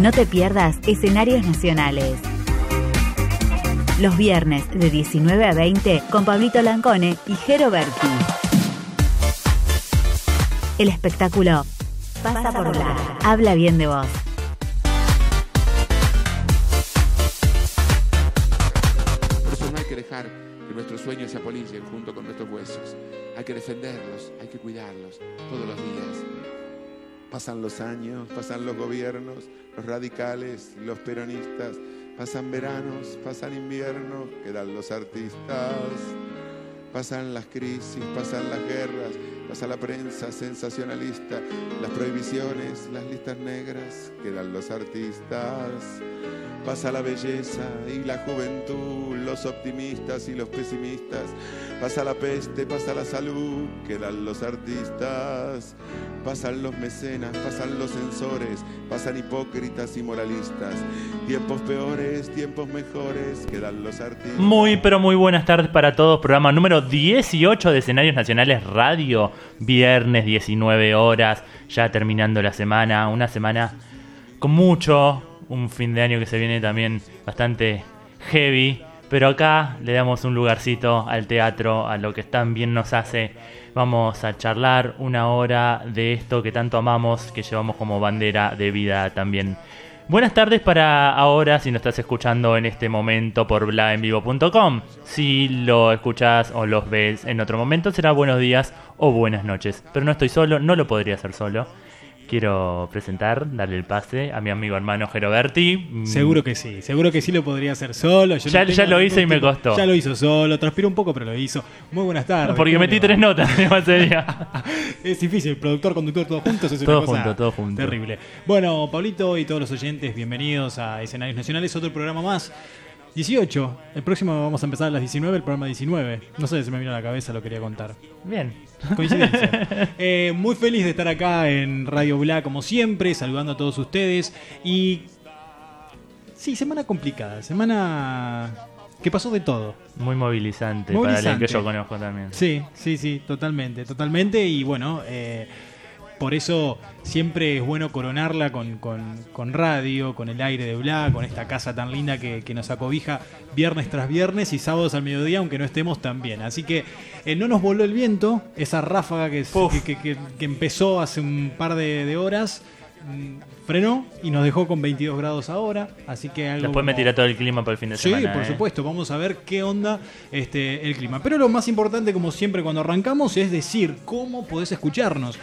No te pierdas escenarios nacionales. Los viernes de 19 a 20 con Pablito Lancone y Jero Berti. El espectáculo pasa por la. Habla bien de vos. Por eso no hay que dejar que nuestros sueños se apolicen junto con nuestros huesos. Hay que defenderlos, hay que cuidarlos todos los días. Pasan los años, pasan los gobiernos, los radicales, los peronistas, pasan veranos, pasan inviernos, quedan los artistas, pasan las crisis, pasan las guerras, pasa la prensa sensacionalista, las prohibiciones, las listas negras, quedan los artistas, pasa la belleza y la juventud, los optimistas y los pesimistas, pasa la peste, pasa la salud, quedan los artistas, pasan los mecenas, pasan los censores, pasan hipócritas y moralistas, tiempos peores, tiempos mejores, quedan los artistas. Muy, pero muy buenas tardes para todos. Programa número 18 de Escenarios Nacionales Radio. Viernes, 19 horas, ya terminando la semana. Una semana con mucho. Un fin de año que se viene también bastante heavy. Pero acá le damos un lugarcito al teatro, a lo que tan bien nos hace. Vamos a charlar una hora de esto que tanto amamos, que llevamos como bandera de vida también. Buenas tardes para ahora si nos estás escuchando en este momento por blaenvivo.com. Si lo escuchas o los ves en otro momento será buenos días o buenas noches. Pero no estoy solo, no lo podría hacer solo. Quiero presentar, darle el pase a mi amigo hermano Geroberti. Mm, Seguro que sí, seguro que sí lo podría hacer solo. Yo Ya- no ya lo hice ningún y me costó. Ya lo hizo solo, transpiró un poco, pero lo hizo. Muy buenas tardes. Porque ¿cómo metí tres notas en ese día. Es difícil, productor, conductor, todos juntos es una Todo cosa junto, todo junto. Terrible. Bueno, Pablito y todos los oyentes, bienvenidos a Escenarios Nacionales, otro programa más. 18. El próximo vamos a empezar a las 19, el programa 19. No sé, se me vino a la cabeza, lo quería contar. Bien. Coincidencia. Eh, muy feliz de estar acá en Radio Bla, como siempre, saludando a todos ustedes. Y. Sí, semana complicada, semana que pasó de todo. Muy movilizante, para Movilizante. que yo conozco también. Sí, sí, sí, totalmente, totalmente. Y bueno, eh, por eso siempre es bueno coronarla con, con- con radio, con el aire de Bla, con esta casa tan linda que, que nos acobija viernes tras viernes y sábados al mediodía, aunque no estemos tan bien. Así que eh, no nos voló el viento, esa ráfaga que, que, que- empezó hace un par de, de horas. mm, Frenó y nos dejó con 22 grados ahora, así que algo Después me como- tira todo el clima para el fin de Sí, semana. por ¿eh? supuesto, vamos a ver qué onda este, el clima. Pero lo más importante, como siempre cuando arrancamos, es decir cómo podés escucharnos.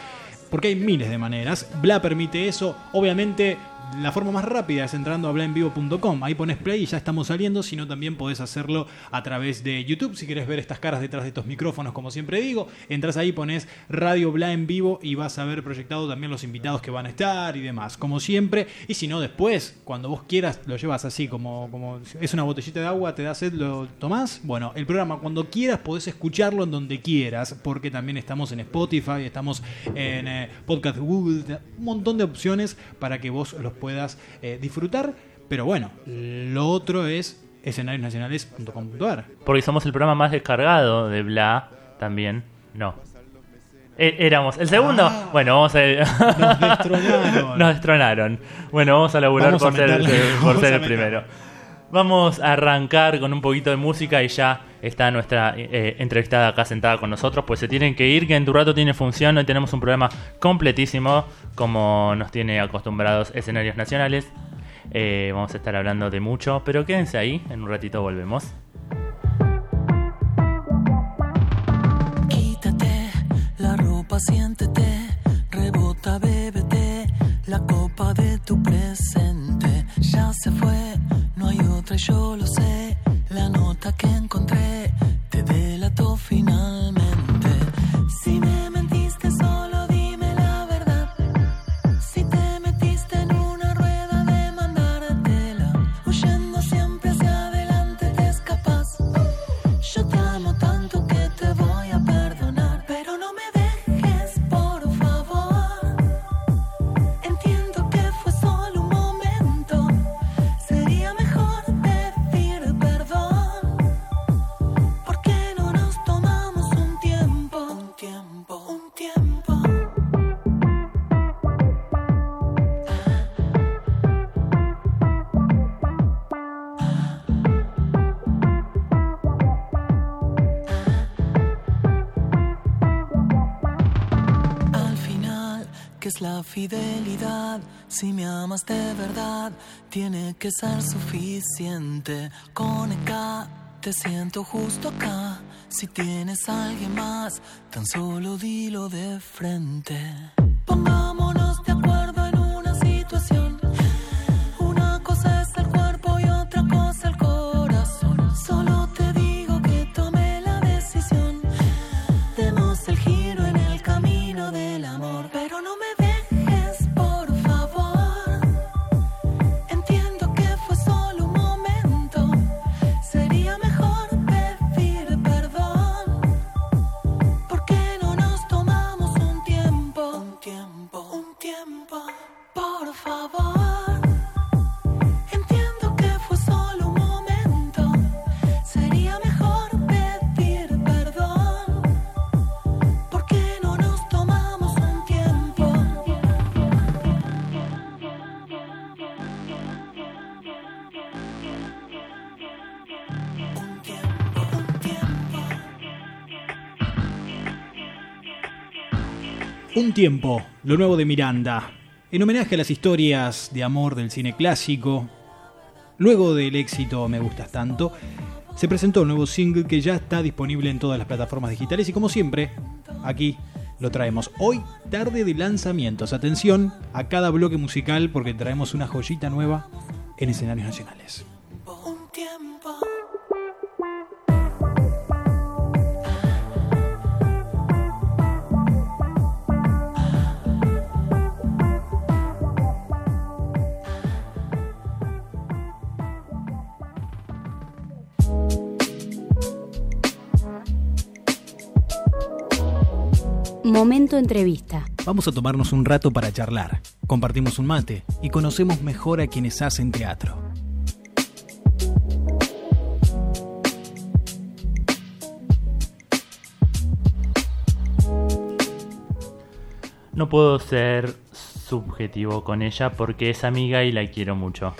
Porque hay miles de maneras. Bla permite eso. Obviamente, la forma más rápida es entrando a blaenvivo.com. Ahí pones play y ya estamos saliendo. Si no, también podés hacerlo a través de YouTube. Si querés ver estas caras detrás de estos micrófonos, como siempre digo, entras ahí, pones Radio Bla en vivo y vas a ver proyectado también los invitados que van a estar y demás. Como siempre. Y si no, después, cuando vos quieras, lo llevas así, como, como es una botellita de agua, te da sed, lo tomás. Bueno, el programa, cuando quieras, podés escucharlo en donde quieras, porque también estamos en Spotify, estamos en eh, Podcast Google, un montón de opciones para que vos los puedas eh, disfrutar. Pero bueno, lo otro es escenariosnacionales.com.ar. Porque somos el programa más descargado de Bla también. No. E- éramos. El segundo. Ah. bueno, vamos a. Nos destronaron. Nos destronaron. Bueno, vamos a laburar Vamos a por ser, por ser el primero. Vamos a arrancar con un poquito de música y ya está nuestra eh, entrevistada acá sentada con nosotros. Pues se tienen que ir, que en tu rato tiene función. Hoy tenemos un programa completísimo, como nos tiene acostumbrados escenarios nacionales. Eh, vamos a estar hablando de mucho, pero quédense ahí, en un ratito volvemos. Quítate la ropa, siéntete, rebota, bébete la copa de tu presente. Ya se fue, no hay otra, yo lo sé. Que encontré de verdad, tiene que ser suficiente. Con acá, te siento justo acá. Si tienes alguien más, tan solo dilo de frente. Un tiempo, lo nuevo de Miranda. En homenaje a las historias de amor del cine clásico, luego del éxito Me Gustas Tanto, se presentó un nuevo single que ya está disponible en todas las plataformas digitales y como siempre, aquí lo traemos. Hoy, tarde de lanzamientos. Atención a cada bloque musical porque traemos una joyita nueva en escenarios nacionales. Momento entrevista. Vamos a tomarnos un rato para charlar, compartimos un mate y conocemos mejor a quienes hacen teatro. No puedo ser subjetivo con ella porque es amiga y la quiero mucho.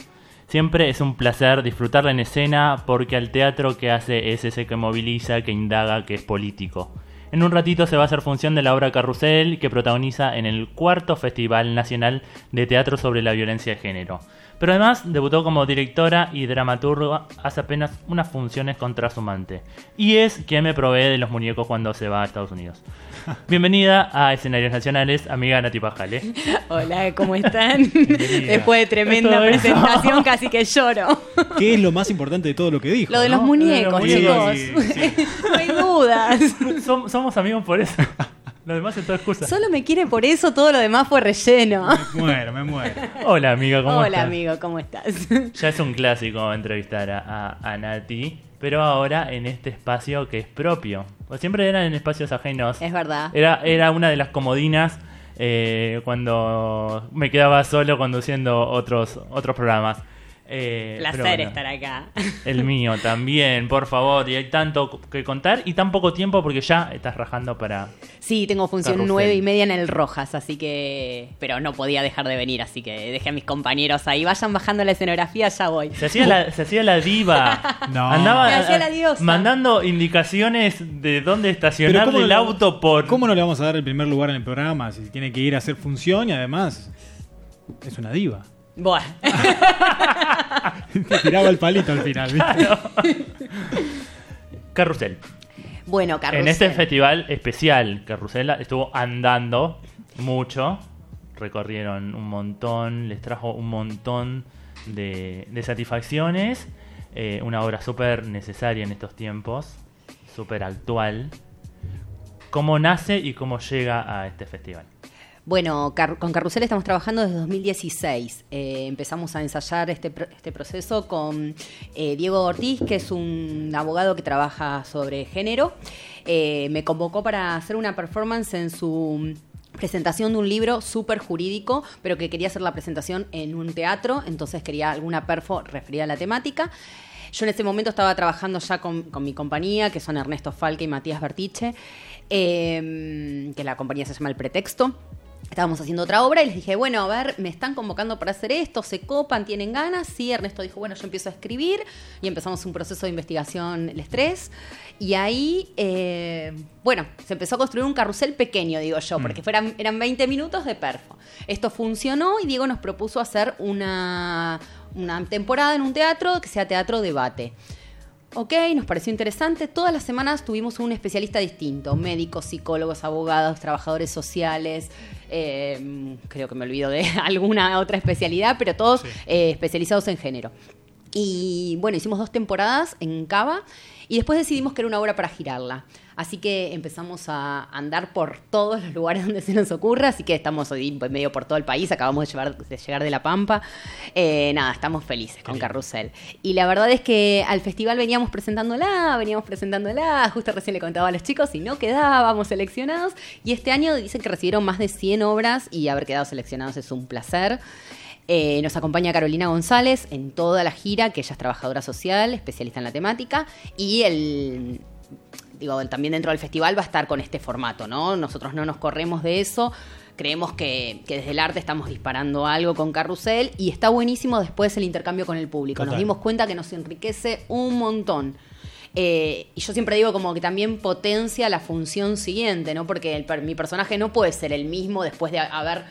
Siempre es un placer disfrutarla en escena porque al teatro que hace es ese que moviliza, que indaga, que es político. En un ratito se va a hacer función de la obra Carrusel que protagoniza en el cuarto Festival Nacional de Teatro sobre la Violencia de Género. Pero además debutó como directora y dramaturga hace apenas unas funciones con Trasumante. Y es quien me provee de los muñecos cuando se va a Estados Unidos. Bienvenida a Escenarios Nacionales, amiga Nati Pajale. Hola, ¿cómo están? Bienvenida. Después de tremenda presentación, casi que lloro. ¿Qué es lo más importante de todo lo que dijo? Lo de no? los muñecos, Lo de los chicos. muñecos, sí, sí. no hay dudas. Som- somos amigos por eso. Lo demás es toda excusa. Solo me quiere por eso, todo lo demás fue relleno. Me muero, me muero. Hola amiga, ¿cómo Hola, estás? amigo, ¿cómo estás? Ya es un clásico entrevistar a, a- a Nati, pero ahora en este espacio que es propio. Pues siempre eran en espacios ajenos. Es verdad. Era, era una de las comodinas eh, cuando me quedaba solo conduciendo otros, otros programas. Eh, Placer bueno, estar acá. El mío también, por favor. Y hay tanto que contar y tan poco tiempo porque ya estás rajando para... Sí, tengo función nueve y media en el Rojas, así que... Pero no podía dejar de venir, así que dejé a mis compañeros ahí. Vayan bajando la escenografía, ya voy. Se hacía la, se hacía la diva. No. Andaba Me hacía la diosa. mandando indicaciones de dónde estacionar ¿cómo el no- auto por. ¿Cómo no le vamos a dar el primer lugar en el programa si tiene que ir a hacer función y además es una diva? Buah. Te tiraba el palito al final, ¿viste? Carrusel. Bueno, Carlos. En este festival especial, Carrusel estuvo andando mucho. Recorrieron un montón, les trajo un montón de, de satisfacciones. Eh, una obra súper necesaria en estos tiempos, súper actual. ¿Cómo nace y cómo llega a este festival? Bueno, con Carrusel estamos trabajando desde 2016. Eh, empezamos a ensayar este, este proceso con eh, Diego Ortiz, que es un abogado que trabaja sobre género. Eh, me convocó para hacer una performance en su presentación de un libro súper jurídico, pero que quería hacer la presentación en un teatro, entonces quería alguna perfo referida a la temática. Yo en ese momento estaba trabajando ya con, mi compañía, que son Ernesto Falque y Matías Bertiche, que la compañía se llama El Pretexto. Estábamos haciendo otra obra y les dije, bueno, a ver, me están convocando para hacer esto, se copan, tienen ganas. Sí, Ernesto dijo, bueno, yo empiezo a escribir y empezamos un proceso de investigación, el estrés. Y ahí, eh, bueno, se empezó a construir un carrusel pequeño, digo yo, porque fueran, eran 20 minutos de perfo. Esto funcionó y Diego nos propuso hacer una, una temporada en un teatro que sea teatro debate. Ok, nos pareció interesante. Todas las semanas tuvimos un especialista distinto: médicos, psicólogos, abogados, trabajadores sociales. Eh, creo que me olvido de alguna otra especialidad, pero todos eh, especializados en género. Y bueno, hicimos dos temporadas en Cava y después decidimos que era una obra para girarla. Así que empezamos a andar por todos los lugares donde se nos ocurra, así que estamos hoy medio por todo el país, acabamos de, llevar- de llegar de La Pampa. Eh, nada, estamos felices con Carrusel. Y la verdad es que al festival veníamos presentándola, veníamos presentándola, justo recién le contaba a los chicos y no quedábamos seleccionados. Y este año dicen que recibieron más de 100 obras y haber quedado seleccionados es un placer. Eh, nos acompaña Carolina González en toda la gira, que ella es trabajadora social, especialista en la temática, y el digo, también dentro del festival va a estar con este formato, ¿no? Nosotros no nos corremos de eso. Creemos que, que desde el arte estamos disparando algo con Carrusel y está buenísimo después el intercambio con el público. Nos dimos cuenta que nos enriquece un montón. Eh, y yo siempre digo como que también potencia la función siguiente, ¿no? Porque el mi personaje no puede ser el mismo después de haber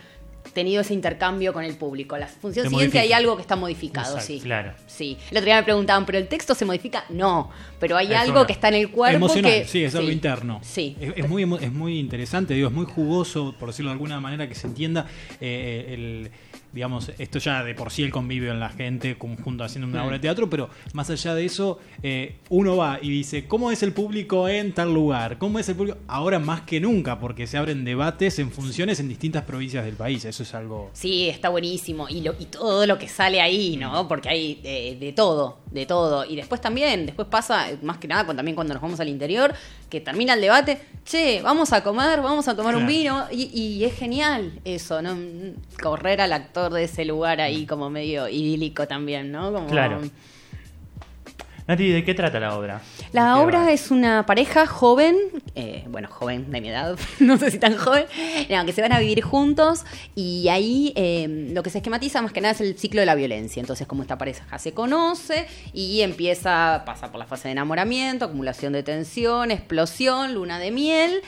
tenido ese intercambio con el público. La función Se siguiente modifica. hay algo que está modificado, Exacto, sí. claro. Sí. El otro día me preguntaban, ¿pero el texto se modifica? No, pero hay Es algo una- que está en el cuerpo emocional, que... sí, es algo interno. Sí. Es, es muy, es muy interesante, digo, es muy jugoso, por decirlo de alguna manera, que se entienda eh, el, digamos, esto ya de por sí el convivio en la gente, conjunto haciendo una Mm. obra de teatro, pero más allá de eso, eh, uno va y dice, ¿cómo es el público en tal lugar? ¿Cómo es el público? Ahora más que nunca, porque se abren debates en funciones en distintas provincias del país, eso es algo... Sí, está buenísimo. Y, lo, y todo lo que sale ahí, ¿no? Porque hay eh, de todo, de todo. Y después también, después pasa, más que nada, también cuando nos vamos al interior, que termina el debate, che, vamos a comer, vamos a tomar un vino. Y, y es genial eso, ¿no? Correr al actor de ese lugar ahí como medio idílico también, ¿no? Como- Claro. Nati, ¿de qué trata la obra? ¿De La obra va? es una pareja joven, eh, bueno, joven de mi edad, no sé si tan joven, no, que se van a vivir juntos y ahí eh, lo que se esquematiza más que nada es el ciclo de la violencia. Entonces, como esta pareja se conoce y empieza, pasa por la fase de enamoramiento, acumulación de tensión, explosión, luna de miel.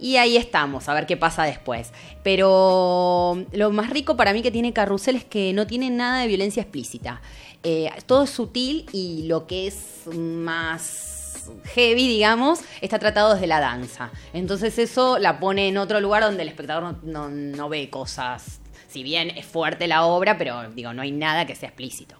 Y ahí estamos, a ver qué pasa después. Pero lo más rico para mí que tiene Carrusel es que no tiene nada de violencia explícita. Eh, todo es sutil y lo que es más heavy, digamos, está tratado desde la danza. Entonces eso la pone en otro lugar donde el espectador no, ve cosas. Si bien es fuerte la obra, pero digo, no hay nada que sea explícito.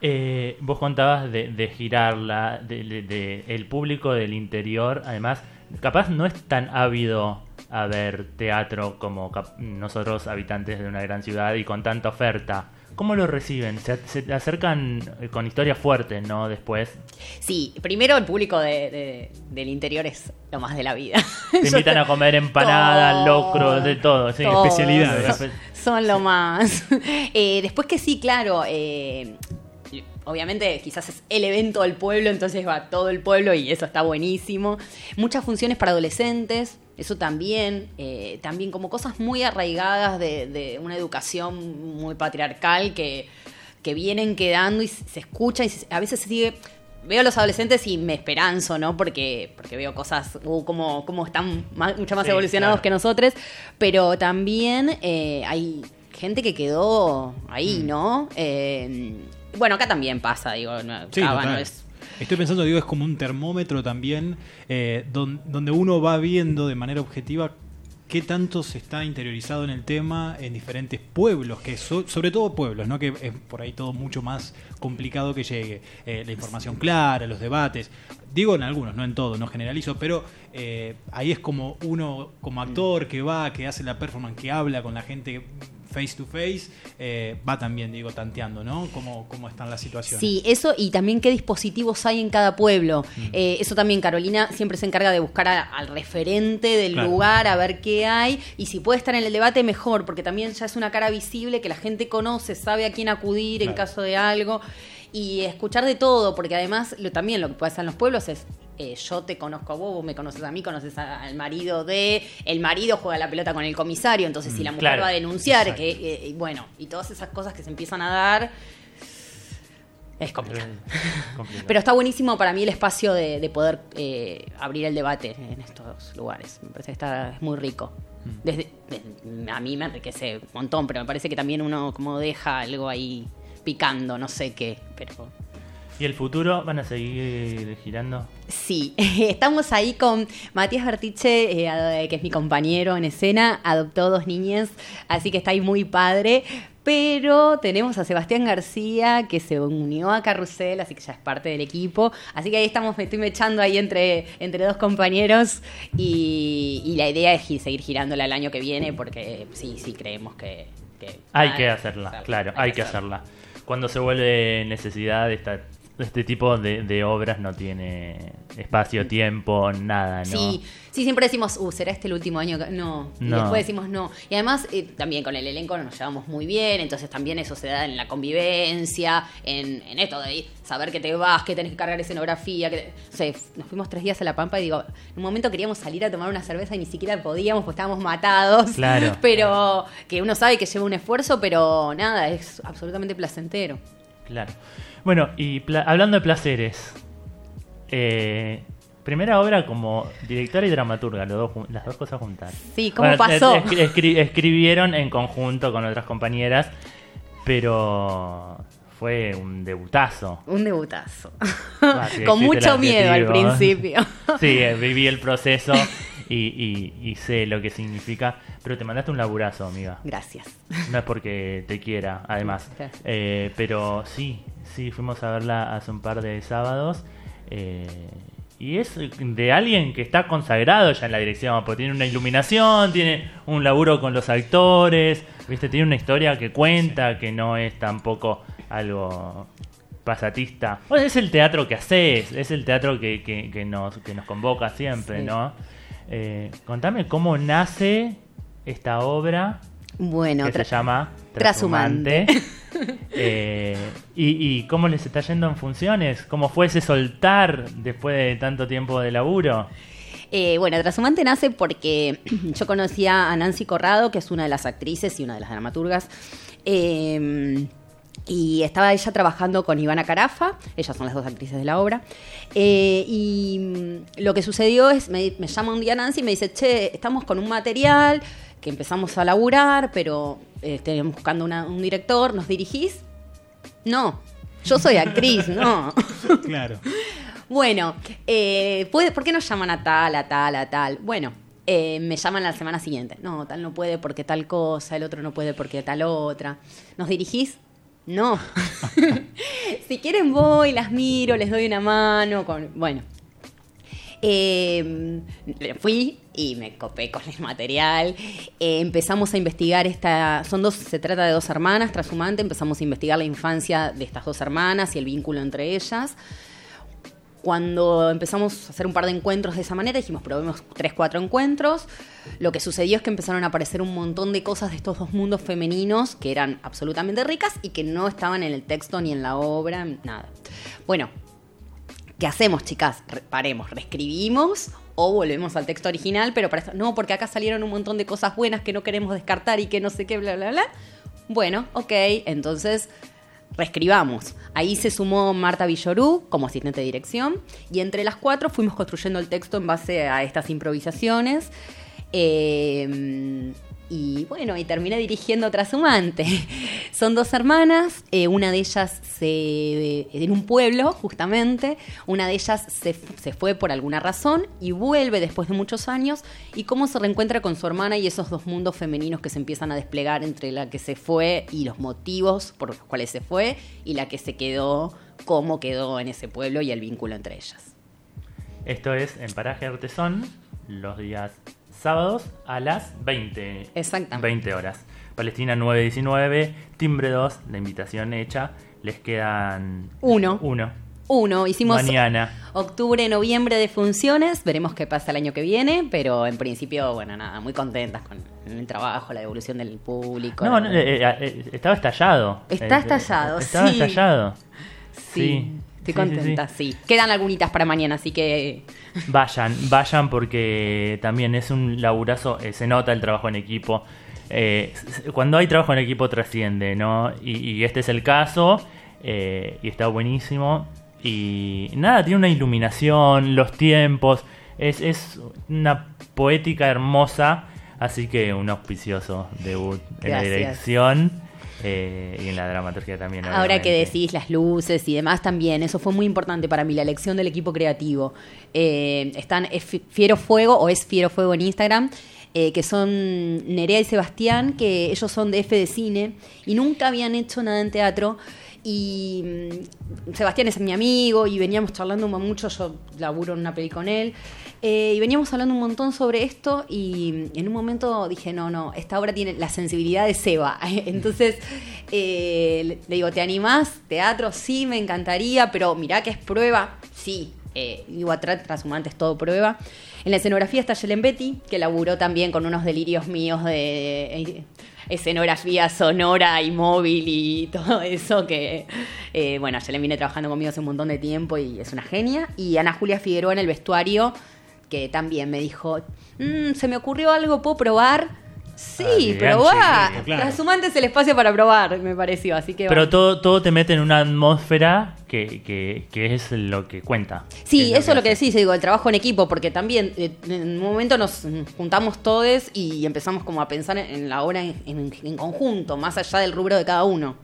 Eh, vos contabas de, de girarla, de, el público del interior, además, capaz no es tan ávido a ver teatro como nosotros, habitantes de una gran ciudad y con tanta oferta. ¿Cómo lo reciben? Se, se te acercan eh, con historias fuertes, ¿no? Después Sí, primero el público de- de- del interior es lo más de la vida. te invitan a comer empanada, Todo. locro, de todo, sí. Especialidades. Son, son lo más. Eh, después que sí, claro. eh, obviamente, quizás es el evento del pueblo, entonces va todo el pueblo y eso está buenísimo. Muchas funciones para adolescentes. Eso también, eh, también como cosas muy arraigadas de, de una educación muy patriarcal que, que vienen quedando y se escucha y se- a veces se sigue veo a los adolescentes y me esperanzo, ¿no? Porque, porque veo cosas uh, como, como están más- mucho más Sí, evolucionados claro. que nosotros, pero también eh, hay gente que quedó ahí, Mm. ¿no? Eh, bueno, acá también pasa, digo, no, Sí, Cava total. no es... Estoy pensando, digo, es como un termómetro también, eh, don- donde uno va viendo de manera objetiva qué tanto se está interiorizado en el tema en diferentes pueblos, que so- sobre todo pueblos, ¿no? que es por ahí todo mucho más complicado que llegue. Eh, la información clara, los debates. Digo en algunos, no en todos, no generalizo, pero eh, ahí es como uno, como actor que va, que hace la performance, que habla con la gente face to face, eh, va también, digo, tanteando, ¿no? Cómo, cómo están las situaciones. Sí, eso y también qué dispositivos hay en cada pueblo. Mm. Eh, eso también Carolina siempre se encarga de buscar a- al referente del Claro. lugar, a ver qué hay. Y si puede estar en el debate, mejor, porque también ya es una cara visible que la gente conoce, sabe a quién acudir en caso de algo. y escuchar de todo, porque además lo, también lo que pasa en los pueblos es eh, yo te conozco a vos, vos me conoces a mí, conoces al marido de, el marido juega la pelota con el comisario, entonces si la mujer claro. va a denunciar, Exacto. que eh, y bueno, y todas esas cosas que se empiezan a dar, es complicado. Complicado. Pero está buenísimo para mí el espacio de, de poder eh, abrir el debate en estos lugares. Me parece que está es muy rico. Mm. Desde, de- a mí me enriquece un montón, pero me parece que también uno como deja algo ahí picando, no sé qué, pero ¿Y el futuro van a seguir girando? Sí, estamos ahí con Matías Bertiche, eh, que es mi compañero en escena, adoptó dos niñas, así que está ahí muy padre. Pero tenemos a Sebastián García, que se unió a Carrusel, así que ya es parte del equipo. Así que ahí estamos, me estoy mechando ahí entre, entre dos compañeros. Y, y la idea es seguir girándola el año que viene, porque sí, sí creemos que. que- Hay que hacerla, hacerla, claro, hay que hacerla. Cuando se vuelve necesidad, esta, este tipo de, de obras no tiene espacio, tiempo, nada, ¿no? Sí, sí, siempre decimos, uh, ¿será este el último año? que-?" No. Y No. después decimos no. Y además, eh, también con el elenco nos llevamos muy bien, entonces también eso se da en la convivencia, en, en esto de saber que te vas, que tenés que cargar escenografía. Que te- o sea, nos fuimos tres días a La Pampa y digo, en un momento queríamos salir a tomar una cerveza y ni siquiera podíamos porque estábamos matados. Claro. Pero que uno sabe que lleva un esfuerzo, pero nada, es absolutamente placentero. Claro. Bueno, y hablando de placeres, eh, primera obra como directora y dramaturga, los dos las dos cosas juntas. Sí, ¿cómo pasó? es- es- escri- escribieron en conjunto con otras compañeras, pero fue un debutazo. Un debutazo. Ah, sí, Con mucho miedo al principio. Sí, eh, viví el proceso y, y- y sé lo que significa, pero te mandaste un laburazo, amiga. Gracias. No es porque te quiera, además. Eh, pero sí, sí, fuimos a verla hace un par de sábados. eh, y es de alguien que está consagrado ya en la dirección, porque tiene una iluminación, tiene un laburo con los actores, ¿viste? tiene una historia que cuenta, que no es tampoco algo pasatista. Bueno, es el teatro que haces, es el teatro que, que- que nos, que nos convoca siempre, Sí. ¿no? Eh, contame cómo nace esta obra Bueno, que se llama Trashumante. Eh, y, y cómo les está yendo en funciones? ¿Cómo fue ese soltar después de tanto tiempo de laburo? Eh, bueno, Trashumante nace porque yo conocía a Nancy Corrado, que es una de las actrices y una de las dramaturgas. eh, y estaba ella trabajando con Ivana Carafa, ellas son las dos actrices de la obra. eh, y mm, lo que sucedió es, me, me llama un día Nancy y me dice, che, estamos con un material que empezamos a laburar, pero eh, buscando una- un director, ¿nos dirigís? No, yo soy actriz, no. Claro. Bueno, eh, ¿puede- ¿por qué nos llaman a tal, a tal, a tal? Bueno, eh, me llaman la semana siguiente. No, tal no puede porque tal cosa, el otro no puede porque tal otra. ¿Nos dirigís? No. si quieren voy, las miro, les doy una mano. Con... Bueno. Eh, fui y me copé con el material. Eh, empezamos a investigar esta. Son dos, se trata de dos hermanas, trashumante. Empezamos a investigar la infancia de estas dos hermanas y el vínculo entre ellas. Cuando empezamos a hacer un par de encuentros de esa manera, dijimos, probemos tres, cuatro encuentros. Lo que sucedió es que empezaron a aparecer un montón de cosas de estos dos mundos femeninos que eran absolutamente ricas y que no estaban en el texto ni en la obra, nada. Bueno, ¿qué hacemos, chicas? Re- paremos, reescribimos o volvemos al texto original, pero para esto, no, porque acá salieron un montón de cosas buenas que no queremos descartar y que no sé qué, bla, bla, bla. Bueno, ok, entonces reescribamos. Ahí se sumó Marta Villorú como asistente de dirección y entre las cuatro fuimos construyendo el texto en base a estas improvisaciones. Eh, y bueno, y terminé dirigiendo Trashumante. Son dos hermanas, eh, una de ellas se, en un pueblo, justamente, una de ellas se, se fue por alguna razón y vuelve después de muchos años, y cómo se reencuentra con su hermana y esos dos mundos femeninos que se empiezan a desplegar entre la que se fue y los motivos por los cuales se fue, y la que se quedó, cómo quedó en ese pueblo y el vínculo entre ellas. Esto es en Paraje Artesón, los días sábados a las 20. Exactamente. 20 horas. Palestina 919, timbre 2, la invitación hecha. Les quedan. Uno. Uno. Uno, hicimos Mañana. octubre, noviembre de funciones, veremos qué pasa el año que viene, pero en principio, bueno, nada, muy contentas con el trabajo, la devolución del público. No, la- no, eh, eh, eh, estaba estallado. Está Eh, estallado, Estaba sí. estallado. Sí, estoy Sí, sí, contenta, sí, Quedan algunitas para mañana, así que Vayan, vayan porque también es un laburazo, eh, se nota el trabajo en equipo. Eh, cuando hay trabajo en equipo trasciende, ¿no? Y, y este es el caso, eh, y está buenísimo. Y nada, tiene una iluminación, los tiempos, es, es una poética hermosa, así que un auspicioso debut en la dirección eh, y en la dramaturgia también. Ahora que decís las luces y demás también, eso fue muy importante para mí, la elección del equipo creativo. Eh, están es Fi- Fiero Fuego o es Fiero Fuego en Instagram, eh, que son Nerea y Sebastián, que ellos son de F de cine y nunca habían hecho nada en teatro. Y mm, Sebastián es mi amigo y veníamos charlando mucho, yo laburo en una peli con él, eh, y veníamos hablando un montón sobre esto y en un momento dije, no, no, esta obra tiene la sensibilidad de Seba. Entonces eh, le- digo, ¿te animás? Teatro, sí, me encantaría, pero mirá que es prueba, sí. Eh, digo, atrás, transhumantes, todo prueba. En la escenografía está Yelen Betty, que laburó también con unos delirios míos de escenografía sonora y móvil y todo eso que, eh, bueno, Yelen viene trabajando conmigo hace un montón de tiempo y es una genia. Y Ana Julia Figueroa en el vestuario, que también me dijo, "Mm, se me ocurrió algo, ¿puedo probar? Sí, Ah, probá. claro. Transhumantes es el espacio para probar, me pareció. Así que Pero bueno. todo, todo te mete en una atmósfera que, que, que es lo que cuenta. Sí, eso es lo que decís, digo, el trabajo en equipo, porque también eh, en un momento nos juntamos todos y empezamos como a pensar en, la obra en, en- en conjunto, más allá del rubro de cada uno.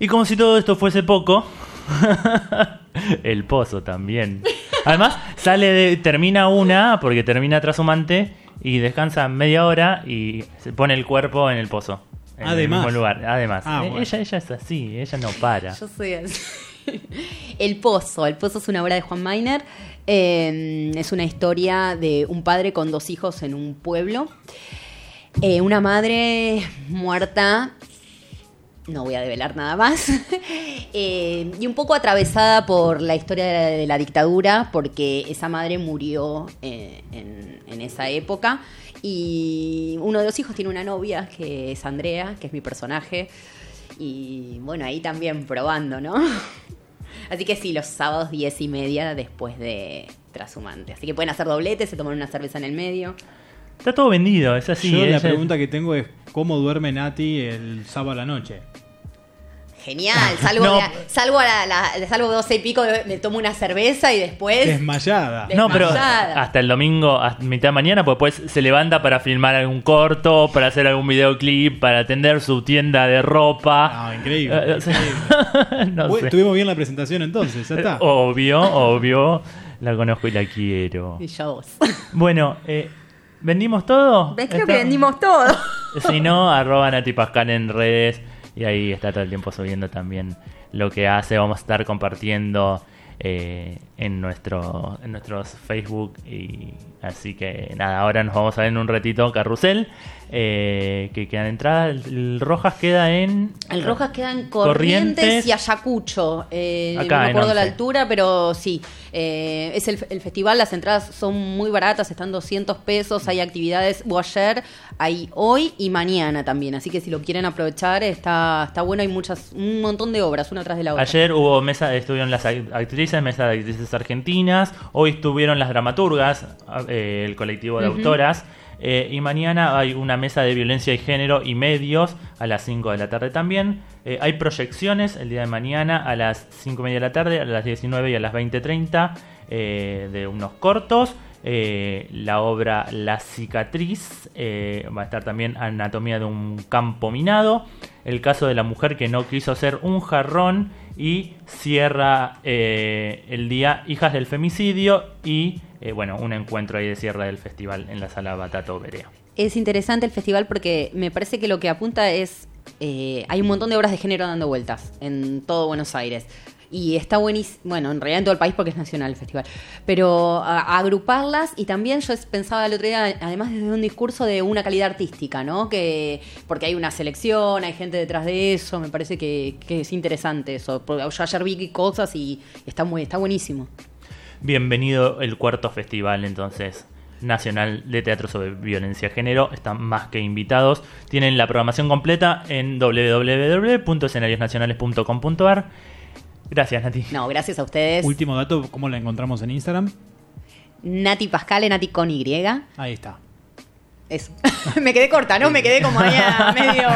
Y como si todo esto fuese poco, el pozo también. Además, sale de, termina una, porque termina trashumante, y descansa media hora y se pone el cuerpo en el pozo. En Además. el mismo lugar. Además. Ah, bueno. ella, ella es así, ella no para. Yo soy así. El Pozo. El Pozo es una obra de Juan Mainer. Eh, es una historia de un padre con dos hijos en un pueblo. Eh, una madre muerta. No voy a develar nada más. Eh, y un poco atravesada por la historia de la, de la dictadura, porque esa madre murió eh, en, en esa época. Y uno de los hijos tiene una novia, que es Andrea, que es mi personaje. Y bueno, ahí también probando, ¿no? Así que sí, los sábados diez y media después de Trashumante. Así que pueden hacer dobletes, se toman una cerveza en el medio. Está todo vendido, es así. Yo la pregunta que tengo es cómo duerme Nati el sábado a la noche. Genial, salgo, No. de- salgo a la, la- salgo 12 y pico, me tomo una cerveza y después... Desmayada. Des- No, pero hasta el domingo, hasta mitad de mañana, pues después se levanta para filmar algún corto, para hacer algún videoclip, para atender su tienda de ropa. Ah, increíble, Eh, no Bueno, sé. Tuvimos bien la presentación entonces, ya está. Obvio, obvio. La conozco y la quiero. Y yo vos. Bueno, eh, ¿vendimos todo? ¿Ves? Creo Está- que vendimos todo. Si no, arroba Nati Pascal en redes y ahí está todo el tiempo subiendo también lo que hace. Vamos a estar compartiendo eh, en nuestro en nuestros Facebook y así que nada, ahora nos vamos a ver en un ratito Carrusel eh, que quedan entradas. El Rojas queda en El Rojas queda en Corrientes, y Ayacucho. Eh, Acá, no me acuerdo la altura, pero sí. Eh, es el, el festival, las entradas son muy baratas, están 200 pesos. Hay actividades, o ayer, hay hoy y mañana también. Así que si lo quieren aprovechar, está, está bueno. Hay muchas, un montón de obras, una tras de la otra. Ayer hubo mesa, estuvieron las act- actrices, mesa de actrices argentinas. Hoy estuvieron las dramaturgas, eh, el colectivo de Ujú. autoras. Eh, y mañana hay una mesa de violencia y género y medios a las 5 de la tarde también. Eh, hay proyecciones el día de mañana a las 5 y media de la tarde, a las 19 y a las 20.30 eh, de unos cortos. Eh, la obra La cicatriz va a estar también Anatomía de un campo minado. El caso de la mujer que no quiso ser un jarrón y cierra eh, el día Hijas del Femicidio y eh, bueno, un encuentro ahí de cierre del festival en la sala Batato Berea. Es interesante el festival porque me parece que lo que apunta es. eh, hay un montón de obras de género dando vueltas en todo Buenos Aires. Y está buenísimo, bueno, en realidad en todo el país porque es nacional el festival. Pero agruparlas y también yo pensaba el otro día, además desde un discurso de una calidad artística, ¿no? Que porque hay una selección, hay gente detrás de eso, me parece que, que es interesante eso. Porque yo ayer vi cosas y está muy, está buenísimo. Bienvenido el cuarto festival entonces nacional de teatro sobre violencia de género. Están más que invitados. Tienen la programación completa en www.escenariosnacionales.com.ar. Gracias, Nati. No, gracias a ustedes. Último dato, ¿cómo la encontramos en Instagram? Nati Pascal, Nati con Y. Ahí está. Eso. me quedé corta, ¿no? Me quedé como ahí a medio.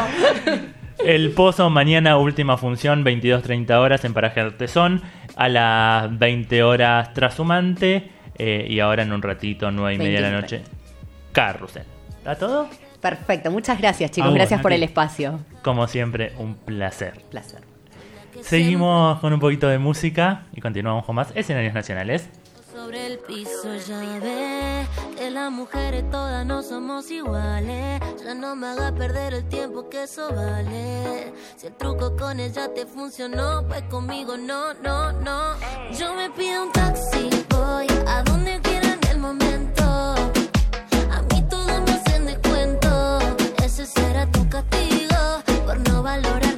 El Pozo, mañana última función, 22.30 horas en Paraje Artesón, a las 20 horas Trashumante eh, y ahora en un ratito, 9 y media de la noche, Carrusel. ¿Está todo? Perfecto, muchas gracias chicos, gracias por el espacio. Como siempre, un placer. Placer. Seguimos con un poquito de música y continuamos con más escenarios nacionales. Sobre el piso ya ve que las mujeres todas no somos iguales. Ya no me hagas perder el tiempo que eso vale. Si el truco con ella te funcionó, pues conmigo no, no, no. Yo me pido un taxi, voy a donde quiera en el momento. A mí todo me hacen descuento. Ese será tu castigo por no valorar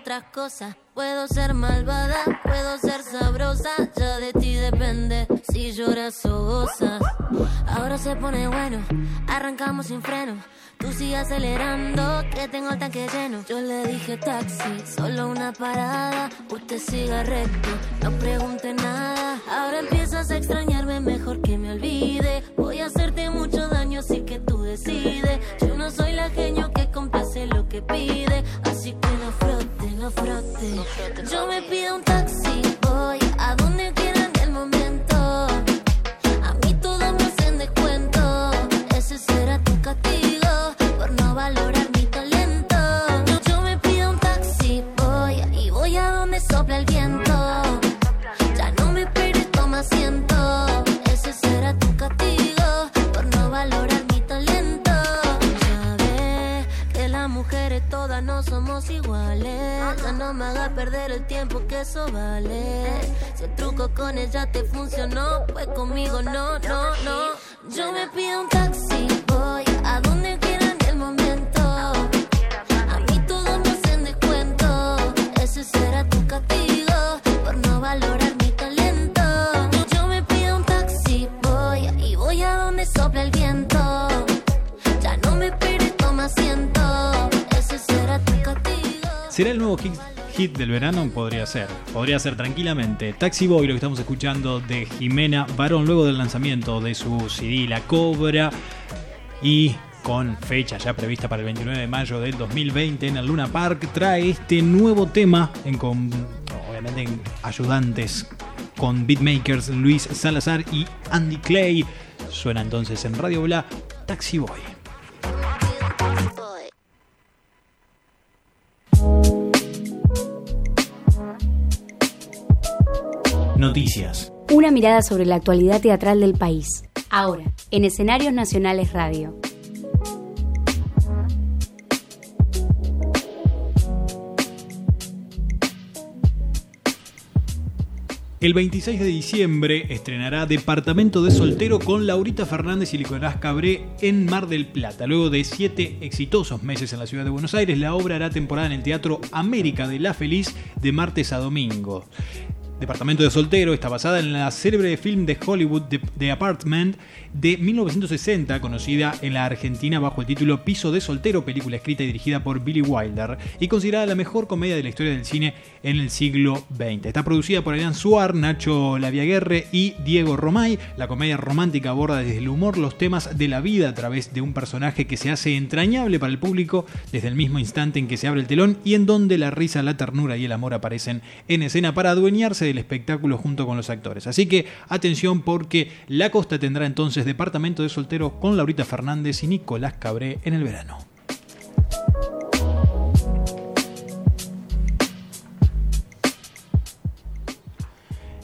otras cosas. Puedo ser malvada, puedo ser sabrosa, ya de ti depende si lloras o gozas. Ahora se pone bueno, arrancamos sin freno. Tú sigue acelerando, que tengo el tanque lleno. Yo le dije taxi, solo una parada. Usted siga recto, no pregunte nada. Ahora empiezas a extrañarme, mejor que me olvide. Voy a hacerte mucho daño, así que tú decides. Yo no soy la genio que complace lo que pide. Frote. Yo me pido un taxi, somos iguales. Ya no me hagas perder el tiempo que eso vale. Si el truco con ella te funcionó, pues conmigo no, no, no. Yo me pido un taxi, voy a donde quiera en el momento. A mí todo me hacen descuento. Ese será tu castigo por no valorar ¿Será el nuevo hit, del verano? Podría ser. Podría ser tranquilamente. Taxi Boy, lo que estamos escuchando de Jimena Barón, luego del lanzamiento de su CD La Cobra. Y con fecha ya prevista para el 29 de mayo del 2020 en el Luna Park, trae este nuevo tema con, obviamente en ayudantes con beatmakers Luis Salazar y Andy Clay. Suena entonces en Radio Bla Taxi Boy. Noticias. Una mirada sobre la actualidad teatral del país. Ahora, en Escenarios Nacionales Radio. El 26 de diciembre estrenará Departamento de Soltero con Laurita Fernández y Nicolás Cabré en Mar del Plata. Luego de siete exitosos meses en la ciudad de Buenos Aires, la obra hará temporada en el Teatro América de La Feliz de martes a domingo. Departamento de Soltero está basada en la célebre film de Hollywood The, The Apartment de 1960, conocida en la Argentina bajo el título Piso de Soltero, película escrita y dirigida por Billy Wilder y considerada la mejor comedia de la historia del cine en el siglo XX. Está producida por Adrián Suar, Nacho Laviaguerre y Diego Romay. La comedia romántica aborda desde el humor los temas de la vida a través de un personaje que se hace entrañable para el público desde el mismo instante en que se abre el telón y en donde la risa, la ternura y el amor aparecen en escena para adueñarse del espectáculo junto con los actores. Así que atención porque La Costa tendrá entonces departamento de solteros con Laurita Fernández y Nicolás Cabré en el verano.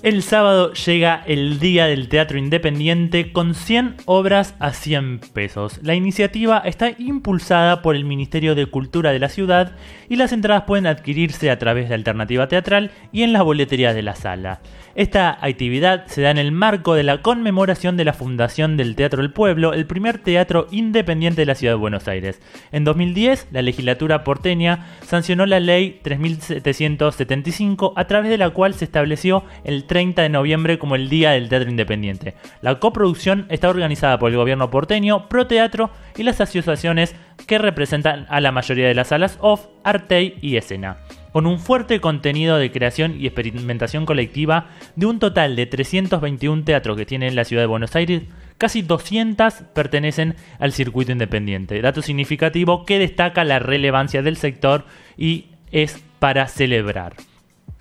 El sábado llega el Día del Teatro Independiente con 100 obras a 100 pesos. La iniciativa está impulsada por el Ministerio de Cultura de la ciudad y las entradas pueden adquirirse a través de Alternativa Teatral y en las boleterías de la sala. Esta actividad se da en el marco de la conmemoración de la fundación del Teatro del Pueblo, el primer teatro independiente de la ciudad de Buenos Aires. En 2010, la legislatura porteña sancionó la ley 3775 a través de la cual se estableció el 30 de noviembre como el Día del Teatro Independiente. La coproducción está organizada por el gobierno porteño, Proteatro y las asociaciones que representan a la mayoría de las salas OFF, Artei y Escena con un fuerte contenido de creación y experimentación colectiva de un total de 321 teatros que tiene la ciudad de Buenos Aires, casi 200 pertenecen al circuito independiente, dato significativo que destaca la relevancia del sector y es para celebrar.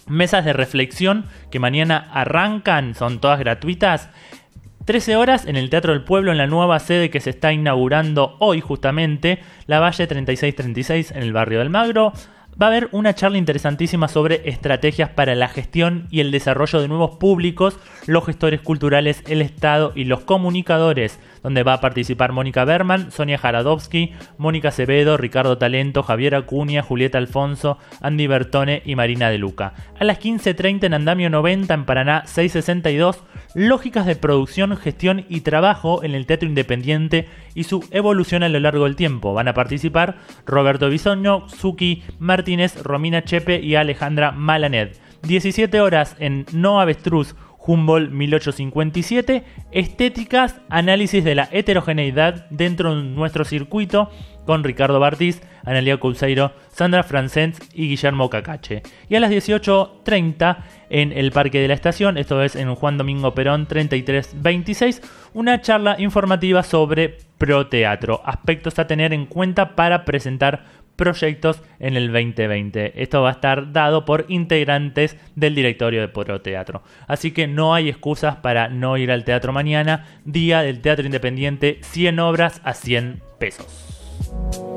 Mesas de reflexión que mañana arrancan, son todas gratuitas. 13 horas en el Teatro del Pueblo en la nueva sede que se está inaugurando hoy justamente, la Valle 3636 en el barrio del Magro va a haber una charla interesantísima sobre estrategias para la gestión y el desarrollo de nuevos públicos, los gestores culturales, el Estado y los comunicadores, donde va a participar Mónica Berman, Sonia Jaradovsky, Mónica Acevedo, Ricardo Talento, Javier Acuña, Julieta Alfonso, Andy Bertone y Marina de Luca. A las 15.30 en Andamio 90 en Paraná 662, lógicas de producción, gestión y trabajo en el teatro independiente y su evolución a lo largo del tiempo. Van a participar Roberto Bisoño, Suki Martínez, Romina Chepe y Alejandra Malanet. 17 horas en No Avestruz, Humboldt 1857, estéticas, análisis de la heterogeneidad dentro de nuestro circuito con Ricardo Bartiz, Analia Couseiro, Sandra Francens y Guillermo Cacache. Y a las 18.30 en el Parque de la Estación, esto es en Juan Domingo Perón 3326, una charla informativa sobre proteatro, aspectos a tener en cuenta para presentar proyectos en el 2020. Esto va a estar dado por integrantes del directorio de Poro Teatro. Así que no hay excusas para no ir al teatro mañana, día del teatro independiente, 100 obras a 100 pesos.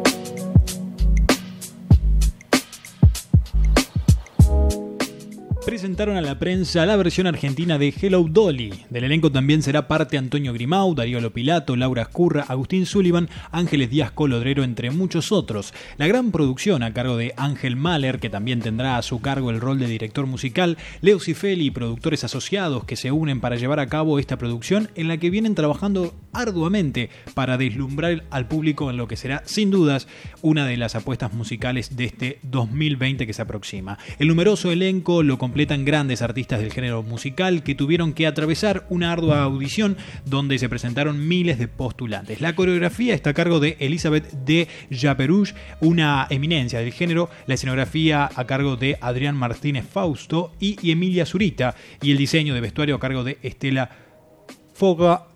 Presentaron a la prensa la versión argentina de Hello Dolly. Del elenco también será parte Antonio Grimau, Darío Lopilato, Laura Escurra, Agustín Sullivan, Ángeles Díaz Colodrero, entre muchos otros. La gran producción a cargo de Ángel Mahler, que también tendrá a su cargo el rol de director musical, Leo Cifeli y productores asociados que se unen para llevar a cabo esta producción en la que vienen trabajando arduamente para deslumbrar al público en lo que será, sin dudas, una de las apuestas musicales de este 2020 que se aproxima. El numeroso elenco lo completan grandes artistas del género musical que tuvieron que atravesar una ardua audición donde se presentaron miles de postulantes. La coreografía está a cargo de Elizabeth de Japerouge, una eminencia del género, la escenografía a cargo de Adrián Martínez Fausto y, Emilia Zurita, y el diseño de vestuario a cargo de Estela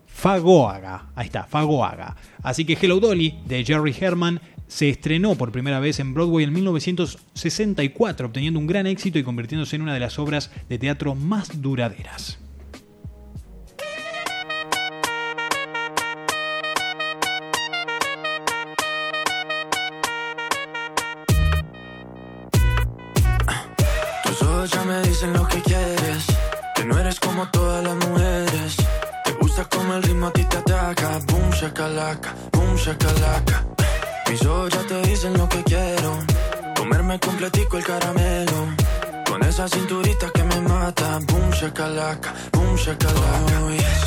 Fagoaga. Ahí está, Fagoaga. Así que Hello Dolly de Jerry Herman se estrenó por primera vez en Broadway en 1964, obteniendo un gran éxito y convirtiéndose en una de las obras de teatro más duraderas. Tus ojos ya me dicen lo que quieres, que no eres como todas las mujeres. Te gusta como el ritmo a ti te ataca, boom shakalaka, boom shakalaka. Mis ojos ya te dicen lo que quiero, comerme completico el caramelo. Con esa cinturita que me mata, boom shakalaka, boom shakalaka. Oh, yes.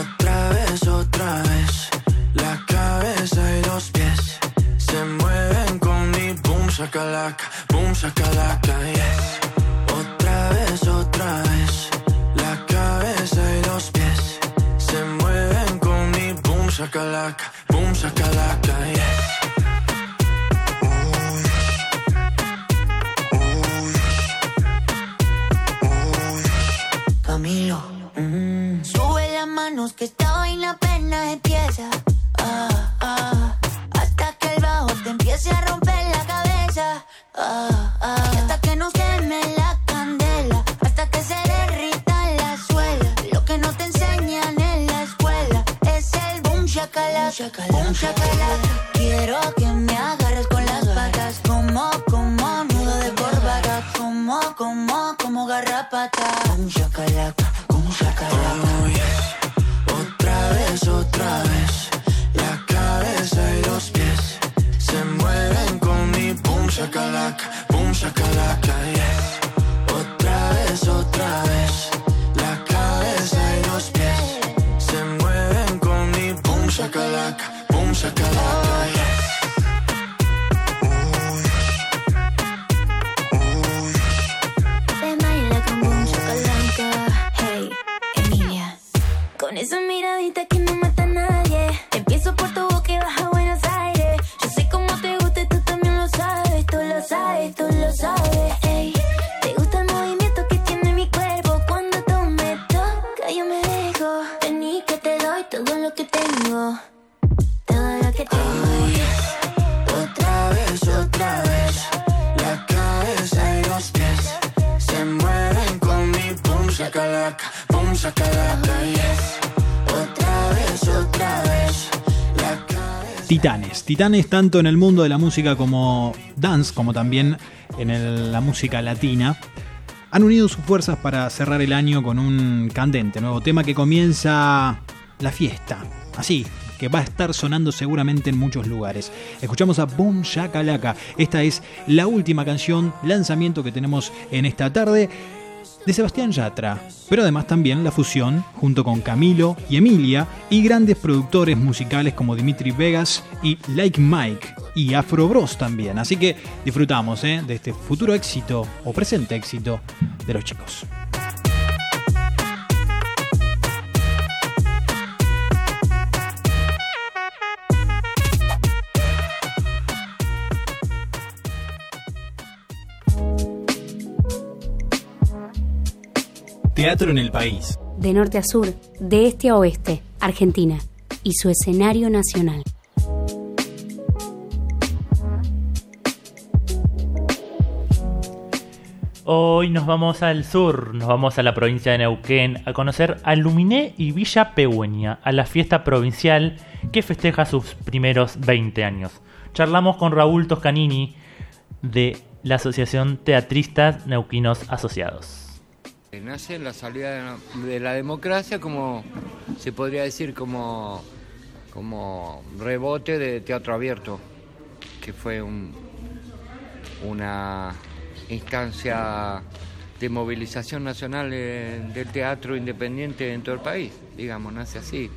Otra vez, otra vez, la cabeza y los pies se mueven con mi boom shakalaka, boom shakalaka, yes. Otra vez, otra vez, la cabeza y los pies se mueven con mi boom shakalaka, boom shakalaka, yes. Sube las manos que esta vaina apenas empieza. Ah, ah, hasta que el bajo te empiece a romper la cabeza. Ah, ah, hasta que nos queme la candela. Hasta que se derrita la suela. Lo que no te enseñan en la escuela es el boom shakalaka. Boom shakalaka. Quiero que miradita que no mata a nadie. Empiezo por tu boca y baja Titanes. Titanes tanto en el mundo de la música como dance, como también en la música latina. Han unido sus fuerzas para cerrar el año con un candente nuevo tema que comienza la fiesta. Así, que va a estar sonando seguramente en muchos lugares. Escuchamos a Boom Shakalaka. Esta es la última canción, lanzamiento que tenemos en esta tarde de Sebastián Yatra, pero además también la fusión junto con Camilo y Emilia y grandes productores musicales como Dimitri Vegas y Like Mike y Afro Bros también. Así que disfrutamos ¿eh? de este futuro éxito o presente éxito de los chicos. Teatro en el país. De norte a sur, de este a oeste, Argentina y su escenario nacional. Hoy nos vamos al sur, nos vamos a la provincia de Neuquén a conocer a Luminé y Villa Pegüeña, a la fiesta provincial que festeja sus primeros 20 años. Charlamos con Raúl Toscanini de la Asociación Teatristas Neuquinos Asociados. Nace en la salida de la- de la democracia como, se podría decir, como, como rebote de teatro abierto, que fue un- una instancia de movilización nacional eh, del teatro independiente en todo el país, digamos, nace así,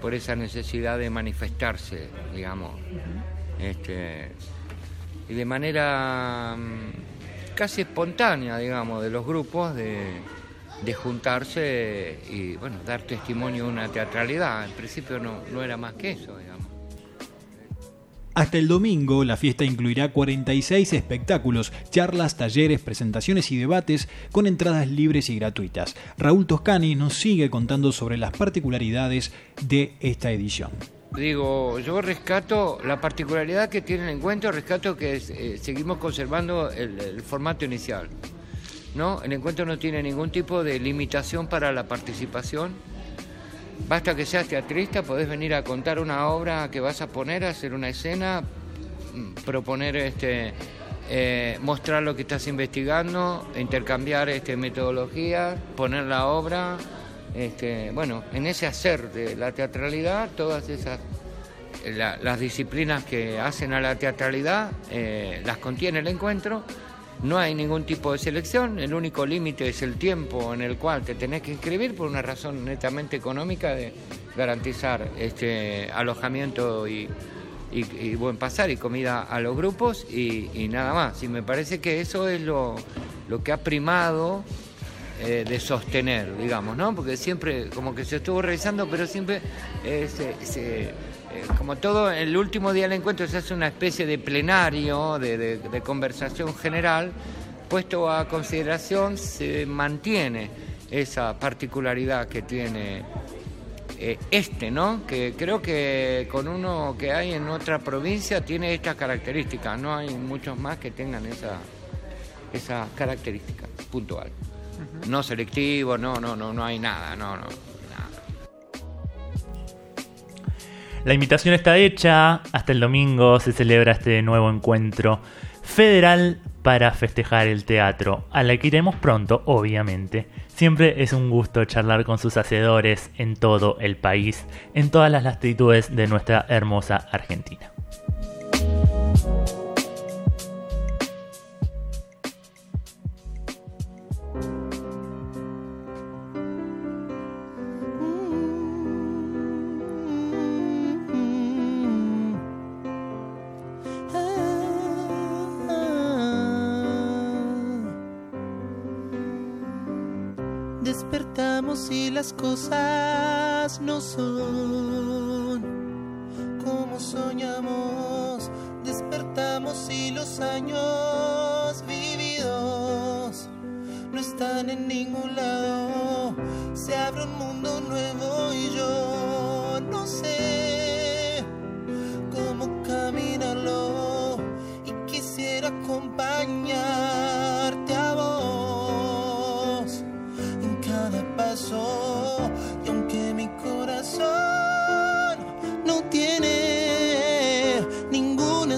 por esa necesidad de manifestarse, digamos. Este, y de manera mm, casi espontánea, digamos, de los grupos de, juntarse y, bueno, dar testimonio de una teatralidad. En principio no, no era más que eso, digamos. Hasta el domingo, la fiesta incluirá 46 espectáculos, charlas, talleres, presentaciones y debates con entradas libres y gratuitas. Raúl Toscani nos sigue contando sobre las particularidades de esta edición. Digo, yo rescato la particularidad que tiene el encuentro, rescato que eh, seguimos conservando el, formato inicial. ¿no? El encuentro no tiene ningún tipo de limitación para la participación. Basta que seas teatrista, podés venir a contar una obra que vas a poner, hacer una escena, mm, proponer este eh, mostrar lo que estás investigando, intercambiar este metodología, poner la obra, este, bueno, en ese hacer de la teatralidad, todas esas la- las disciplinas que hacen a la teatralidad eh, las contiene el encuentro. No hay ningún tipo de selección, el único límite es el tiempo en el cual te tenés que inscribir por una razón netamente económica de garantizar este alojamiento y buen pasar y comida a los grupos y, y nada más. Y me parece que eso es lo, lo que ha primado eh, de sostener, digamos, ¿no? Porque siempre, como que se estuvo revisando, pero siempre eh, se- eh, como todo, el último día del encuentro se hace una especie de plenario, de, de- conversación general, puesto a consideración, se mantiene esa particularidad que tiene este, ¿no? Que creo que con uno que hay en otra provincia tiene estas características, no hay muchos más que tengan esa, esa característica puntual. No selectivo, no, no, no, no hay nada, no, no. La invitación está hecha, hasta el domingo se celebra este nuevo encuentro federal para festejar el teatro, a la que iremos pronto, obviamente. Siempre es un gusto charlar con sus hacedores en todo el país, en todas las latitudes de nuestra hermosa Argentina.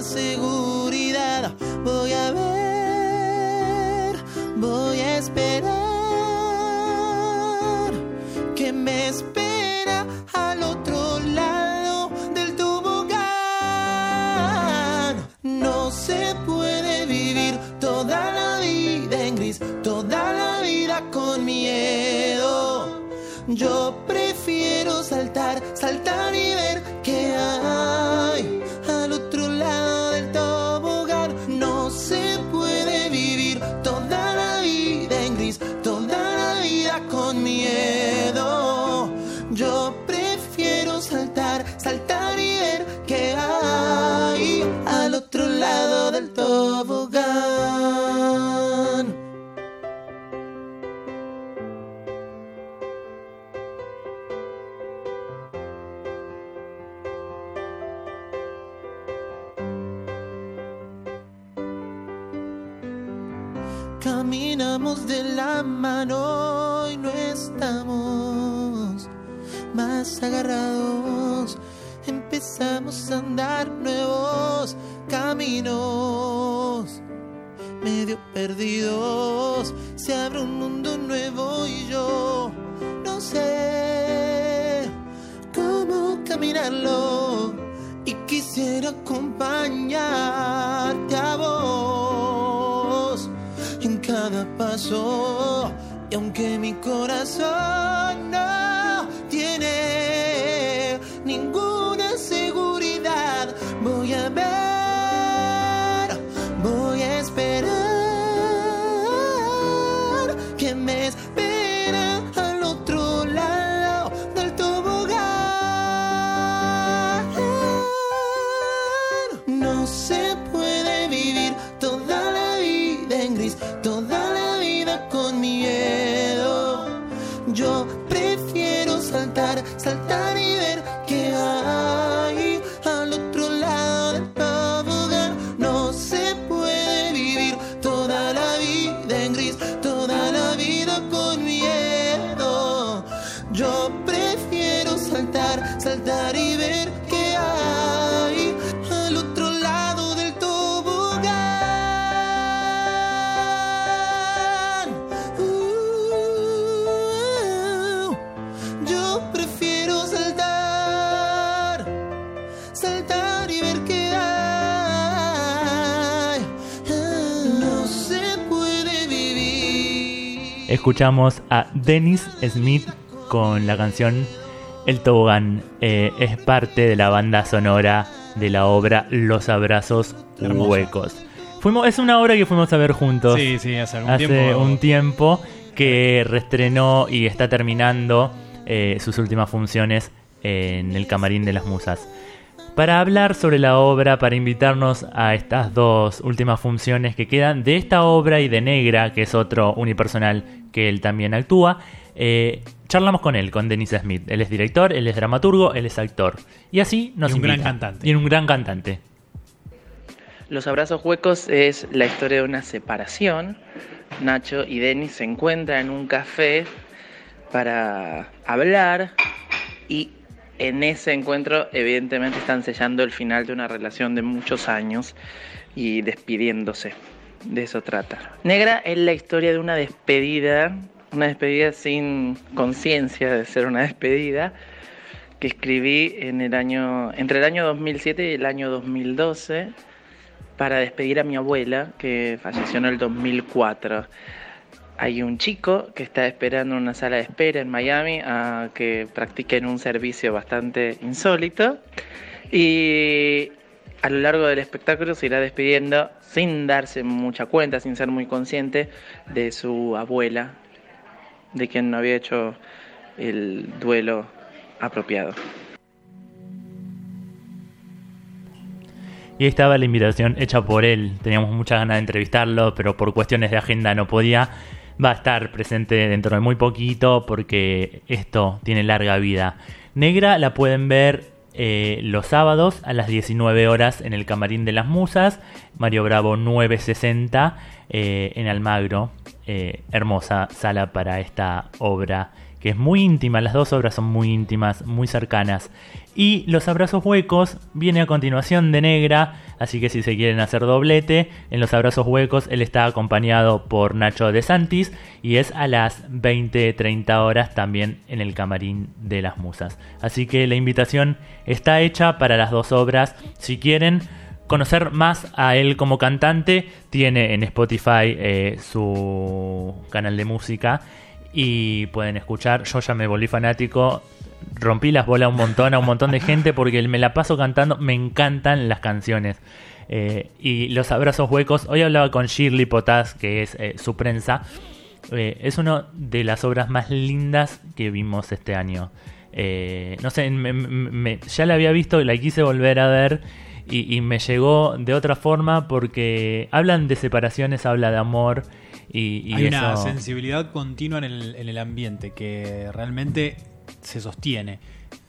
Seguridad, voy a ver, voy a esperar que me espera al otro lado del tobogán. No se puede vivir toda la vida en gris, toda la vida con miedo. Yo prefiero saltar, saltar y ver que Escuchamos a Dennis Smith con la canción El Tobogán. Eh, es parte de la banda sonora de la obra Los Abrazos. Huecos. Fuimos, es una obra que fuimos a ver juntos Sí, sí, hace algún hace tiempo. un tiempo que reestrenó y está terminando eh, sus últimas funciones en el Camarín de las Musas. Para hablar sobre la obra, para invitarnos a estas dos últimas funciones que quedan de esta obra y de Negra, que es otro unipersonal que él también actúa, eh, charlamos con él, con Denis Smith. Él es director, él es dramaturgo, él es actor. Y así nos Y un gran cantante. Y un gran cantante. Los abrazos huecos es la historia de una separación. Nacho y Denis se encuentran en un café para hablar y en ese encuentro evidentemente están sellando el final de una relación de muchos años y despidiéndose. de eso trata. Negra es la historia de una despedida, una despedida sin conciencia de ser una despedida, que escribí en el año, entre el año 2007 y el año 2012 para despedir a mi abuela, que falleció en el 2004. Hay un chico que está esperando en una sala de espera en Miami a que practiquen un servicio bastante insólito. Y a lo largo del espectáculo se irá despidiendo sin darse mucha cuenta, sin ser muy consciente de su abuela, de quien no había hecho el duelo apropiado. Y estaba la invitación hecha por él. Teníamos muchas ganas de entrevistarlo, pero por cuestiones de agenda no podía. Va a estar presente dentro de muy poquito porque esto tiene larga vida. Negra la pueden ver eh, los sábados a las 19 horas en el Camarín de las Musas. Mario Bravo 960 eh, en Almagro. Eh, hermosa sala para esta obra que es muy íntima, las dos obras son muy íntimas, muy cercanas. Y Los Abrazos Huecos viene a continuación de Negra, así que si se quieren hacer doblete, en Los Abrazos Huecos él está acompañado por Nacho de Santis y es a las 20-30 horas también en el Camarín de las Musas. Así que la invitación está hecha para las dos obras, si quieren conocer más a él como cantante, tiene en Spotify eh, su canal de música y pueden escuchar. Yo ya me volví fanático, rompí las bolas un montón a un montón de gente porque me la paso cantando, me encantan las canciones. Eh, y los abrazos huecos. Hoy hablaba con Shirley Potaz, que es eh, su prensa. Eh, es una de las obras más lindas que vimos este año. no sé, ya la había visto y la quise volver a ver. Y, y, me llegó de otra forma porque hablan de separaciones, habla de amor y, Hay una sensibilidad continua en el, en el ambiente que realmente se sostiene.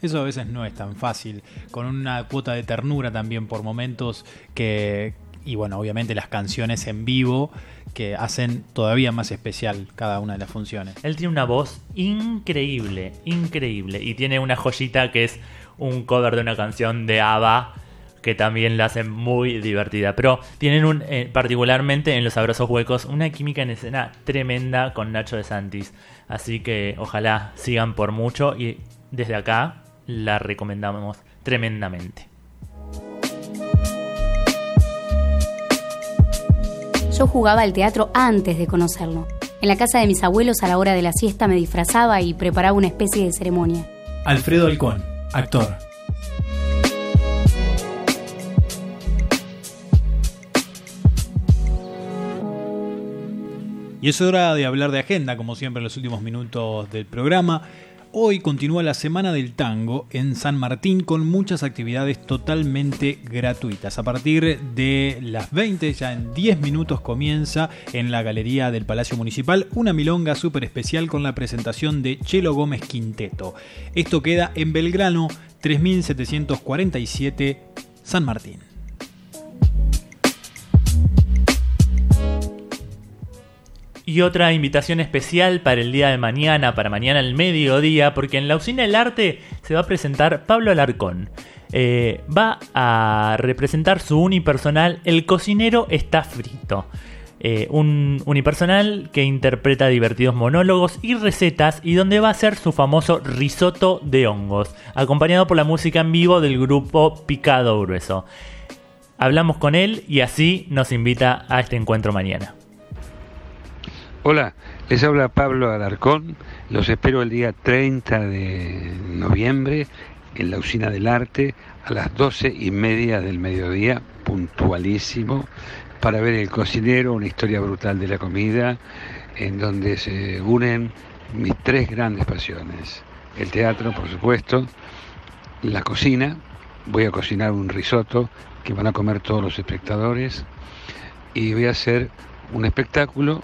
Eso a veces no es tan fácil, con una cuota de ternura también por momentos que, y bueno, obviamente las canciones en vivo que hacen todavía más especial cada una de las funciones. Él tiene una voz increíble, increíble, y tiene una joyita que es un cover de una canción de ABBA que también la hacen muy divertida. Pero tienen un, eh, particularmente en los abrazos huecos, una química en escena tremenda con Nacho de Santis. Así que ojalá sigan por mucho y desde acá la recomendamos tremendamente. Yo jugaba al teatro antes de conocerlo. En la casa de mis abuelos a la hora de la siesta me disfrazaba y preparaba una especie de ceremonia. Alfredo Alcón, actor, Y es hora de hablar de agenda, como siempre en los últimos minutos del programa. Hoy continúa la Semana del Tango en San Martín con muchas actividades totalmente gratuitas. A partir de las 20, ya en 10 minutos comienza en la Galería del Palacio Municipal una milonga súper especial con la presentación de Chelo Gómez Quinteto. Esto queda en Belgrano 3747 San Martín. Y otra invitación especial para el día de mañana, para mañana al mediodía, porque en la Usina del Arte se va a presentar Pablo Alarcón. Eh, va a representar su unipersonal El cocinero está frito. Eh, un unipersonal que interpreta divertidos monólogos y recetas y donde va a ser su famoso risotto de hongos, acompañado por la música en vivo del grupo Picado Grueso. Hablamos con él y así nos invita a este encuentro mañana. Hola, les habla Pablo Alarcón. Los espero el día 30 de noviembre en la Usina del Arte a las 12 y media del mediodía, puntualísimo, para ver El Cocinero, una historia brutal de la comida, en donde se unen mis tres grandes pasiones. El teatro, por supuesto, la cocina, voy a cocinar un risotto que van a comer todos los espectadores y voy a hacer un espectáculo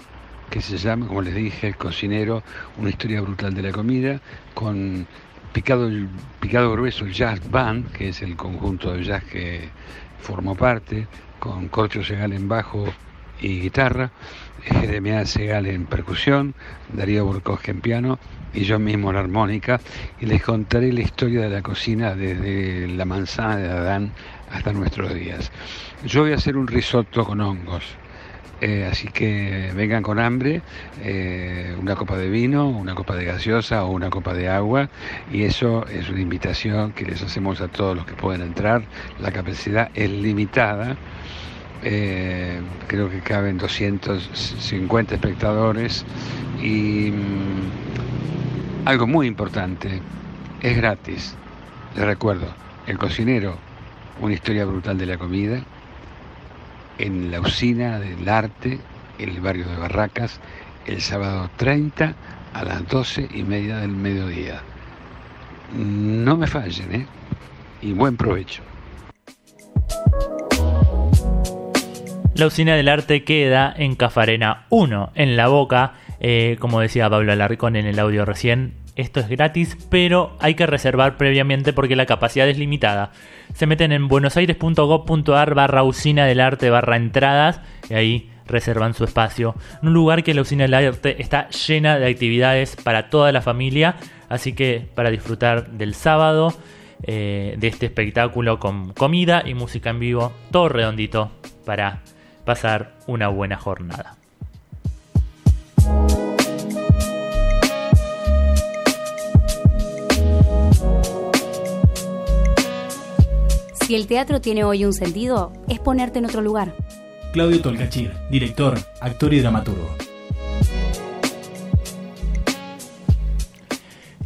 que se llama, como les dije, El cocinero, una historia brutal de la comida, con Picado, Picado Grueso, el Jazz Band, que es el conjunto de jazz que formó parte, con Corcho Segal en bajo y guitarra, Jeremia Segal en percusión, Darío Burkowski en piano y yo mismo en armónica, y les contaré la historia de la cocina desde la manzana de Adán hasta nuestros días. Yo voy a hacer un risotto con hongos Eh, así que vengan con hambre, eh, una copa de vino, una copa de gaseosa o una copa de agua. Y eso es una invitación que les hacemos a todos los que pueden entrar. La capacidad es limitada. Eh, creo que caben 250 espectadores y mm, algo muy importante, es gratis. Les recuerdo, el cocinero, una historia brutal de la comida, en la usina del arte, en el barrio de Barracas, el sábado 30 a las 12 y media del mediodía. No me fallen, ¿eh? Y buen provecho. La usina del arte queda en Cafarena 1, en La Boca. Eh, como decía Pablo Alarcón en el audio recién, esto es gratis, pero hay que reservar previamente porque la capacidad es limitada. Se meten en buenosaires.gov.ar barra usina del arte barra entradas y ahí reservan su espacio. Un lugar que la usina del arte está llena de actividades para toda la familia, así que para disfrutar del sábado, eh, de este espectáculo con comida y música en vivo, todo redondito para pasar una buena jornada. El teatro tiene hoy un sentido, es ponerte en otro lugar. Claudio Tolcachir, director, actor y dramaturgo.